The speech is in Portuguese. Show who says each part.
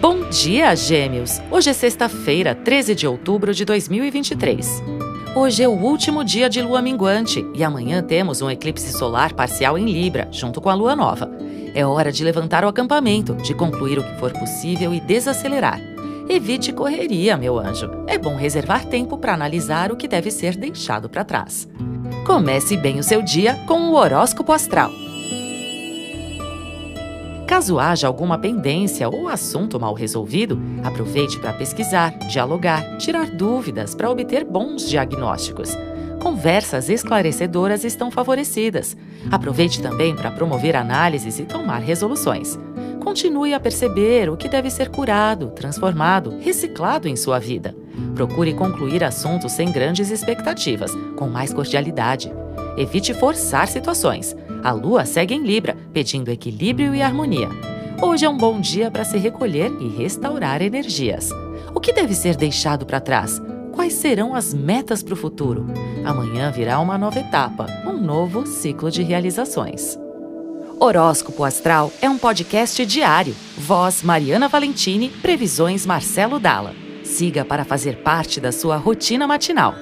Speaker 1: Bom dia, Gêmeos! Hoje é sexta-feira, 13 de outubro de 2023. Hoje é o último dia de lua minguante e amanhã temos um eclipse solar parcial em Libra, junto com a lua nova. É hora de levantar o acampamento, de concluir o que for possível e desacelerar. Evite correria, meu anjo. É bom reservar tempo para analisar o que deve ser deixado para trás. Comece bem o seu dia com o horóscopo astral. Caso haja alguma pendência ou assunto mal resolvido, aproveite para pesquisar, dialogar, tirar dúvidas para obter bons diagnósticos. Conversas esclarecedoras estão favorecidas. Aproveite também para promover análises e tomar resoluções. Continue a perceber o que deve ser curado, transformado, reciclado em sua vida. Procure concluir assuntos sem grandes expectativas, com mais cordialidade. Evite forçar situações. A lua segue em Libra, pedindo equilíbrio e harmonia. Hoje é um bom dia para se recolher e restaurar energias. O que deve ser deixado para trás? Quais serão as metas para o futuro? Amanhã virá uma nova etapa, um novo ciclo de realizações. Horóscopo Astral é um podcast diário. Voz Mariana Valentini, previsões Marcelo Dalla. Siga para fazer parte da sua rotina matinal.